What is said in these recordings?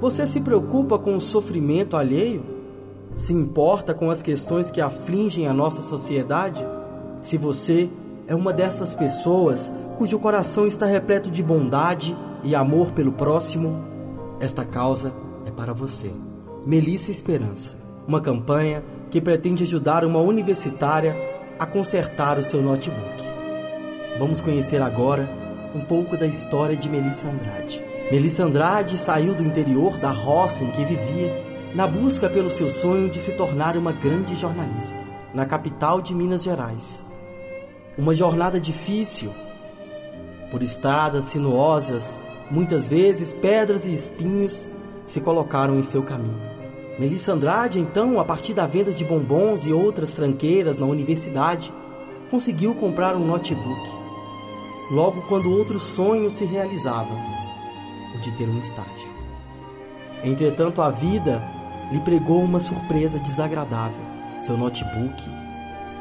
Você se preocupa com o sofrimento alheio? Se importa com as questões que afligem a nossa sociedade? Se você é uma dessas pessoas cujo coração está repleto de bondade e amor pelo próximo, esta causa é para você. Melissa Esperança, uma campanha que pretende ajudar uma universitária a consertar o seu notebook. Vamos conhecer agora um pouco da história de Melissa Andrade. Melissa Andrade saiu do interior da roça em que vivia na busca pelo seu sonho de se tornar uma grande jornalista na capital de Minas Gerais. Uma jornada difícil, por estradas sinuosas, muitas vezes pedras e espinhos se colocaram em seu caminho. Melissa Andrade, então, a partir da venda de bombons e outras tranqueiras na universidade, conseguiu comprar um notebook. Logo quando outro sonho se realizava, de ter um estágio. Entretanto, a vida lhe pregou uma surpresa desagradável. Seu notebook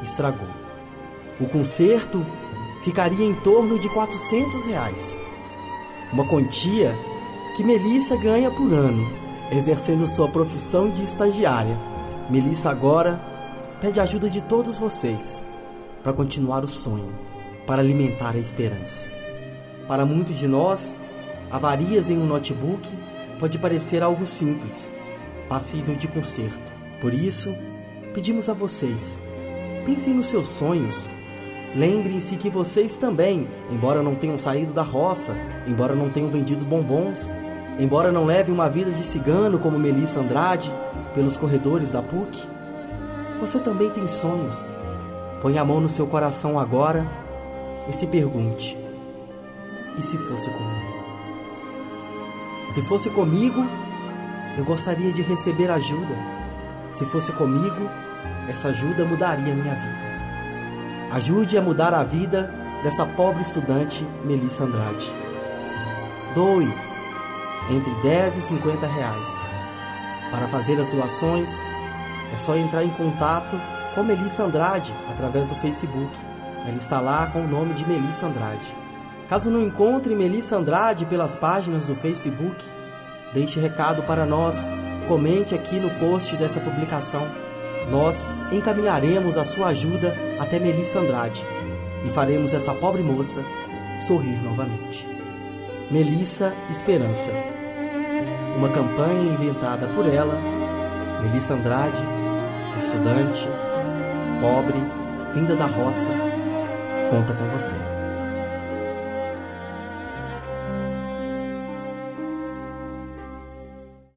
estragou. O conserto ficaria em torno de 400 reais. Uma quantia que Melissa ganha por ano, exercendo sua profissão de estagiária. Melissa agora pede ajuda de todos vocês para continuar o sonho, para alimentar a esperança. Para muitos de nós, avarias em um notebook pode parecer algo simples, passível de conserto. Por isso, pedimos a vocês: pensem nos seus sonhos. Lembrem-se que vocês também, embora não tenham saído da roça, embora não tenham vendido bombons, embora não levem uma vida de cigano como Melissa Andrade pelos corredores da PUC, você também tem sonhos. Põe a mão no seu coração agora e se pergunte: e se fosse comigo? Se fosse comigo, eu gostaria de receber ajuda. Se fosse comigo, essa ajuda mudaria a minha vida. Ajude a mudar a vida dessa pobre estudante Melissa Andrade. Doe entre 10 e 50 reais. Para fazer as doações, é só entrar em contato com Melissa Andrade através do Facebook. Ela está lá com o nome de Melissa Andrade. Caso não encontre Melissa Andrade pelas páginas do Facebook, Deixe recado para nós, comente aqui no post dessa publicação. Nós encaminharemos a sua ajuda até Melissa Andrade e faremos essa pobre moça sorrir novamente. Melissa Esperança. Uma campanha inventada por ela, Melissa Andrade, estudante, pobre, vinda da roça, conta com você.